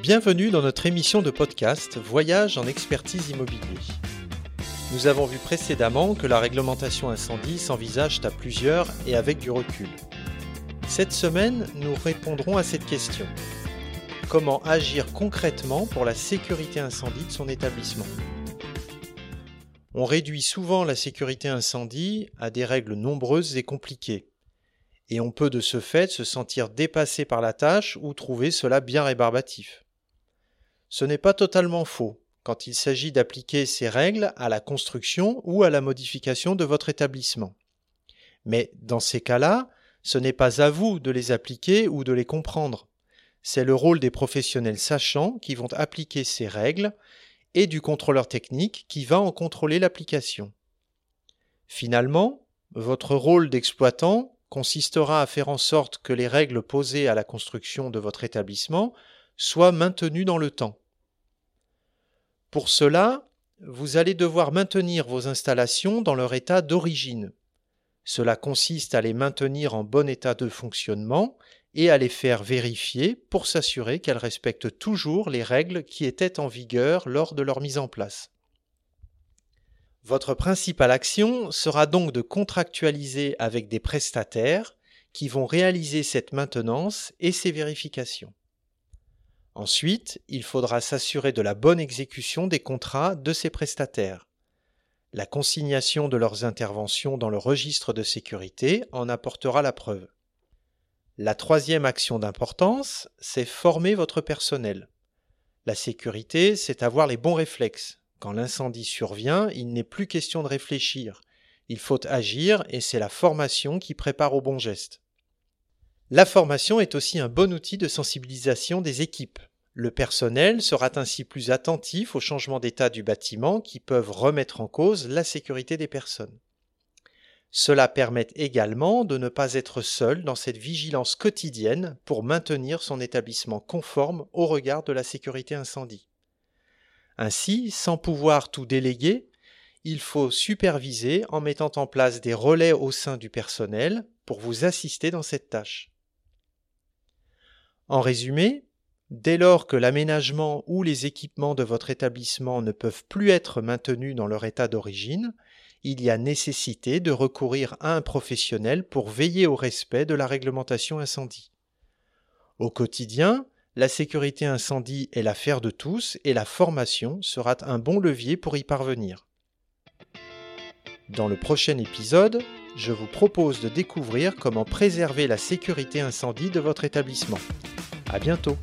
Bienvenue dans notre émission de podcast Voyage en expertise immobilier. Nous avons vu précédemment que la réglementation incendie s'envisage à plusieurs et avec du recul. Cette semaine, nous répondrons à cette question. Comment agir concrètement pour la sécurité incendie de son établissement? On réduit souvent la sécurité incendie à des règles nombreuses et compliquées. Et on peut de ce fait se sentir dépassé par la tâche ou trouver cela bien rébarbatif. Ce n'est pas totalement faux quand il s'agit d'appliquer ces règles à la construction ou à la modification de votre établissement. Mais dans ces cas-là, ce n'est pas à vous de les appliquer ou de les comprendre. C'est le rôle des professionnels sachants qui vont appliquer ces règles et du contrôleur technique qui va en contrôler l'application. Finalement, votre rôle d'exploitant consistera à faire en sorte que les règles posées à la construction de votre établissement soit maintenu dans le temps. Pour cela, vous allez devoir maintenir vos installations dans leur état d'origine. Cela consiste à les maintenir en bon état de fonctionnement et à les faire vérifier pour s'assurer qu'elles respectent toujours les règles qui étaient en vigueur lors de leur mise en place. Votre principale action sera donc de contractualiser avec des prestataires qui vont réaliser cette maintenance et ces vérifications. Ensuite, il faudra s'assurer de la bonne exécution des contrats de ces prestataires. La consignation de leurs interventions dans le registre de sécurité en apportera la preuve. La troisième action d'importance, c'est former votre personnel. La sécurité, c'est avoir les bons réflexes. Quand l'incendie survient, il n'est plus question de réfléchir. Il faut agir et c'est la formation qui prépare au bon geste. La formation est aussi un bon outil de sensibilisation des équipes. Le personnel sera ainsi plus attentif aux changements d'état du bâtiment qui peuvent remettre en cause la sécurité des personnes. Cela permet également de ne pas être seul dans cette vigilance quotidienne pour maintenir son établissement conforme au regard de la sécurité incendie. Ainsi, sans pouvoir tout déléguer, il faut superviser en mettant en place des relais au sein du personnel pour vous assister dans cette tâche. En résumé, dès lors que l'aménagement ou les équipements de votre établissement ne peuvent plus être maintenus dans leur état d'origine, il y a nécessité de recourir à un professionnel pour veiller au respect de la réglementation incendie. Au quotidien, la sécurité incendie est l'affaire de tous et la formation sera un bon levier pour y parvenir. Dans le prochain épisode, je vous propose de découvrir comment préserver la sécurité incendie de votre établissement. À bientôt!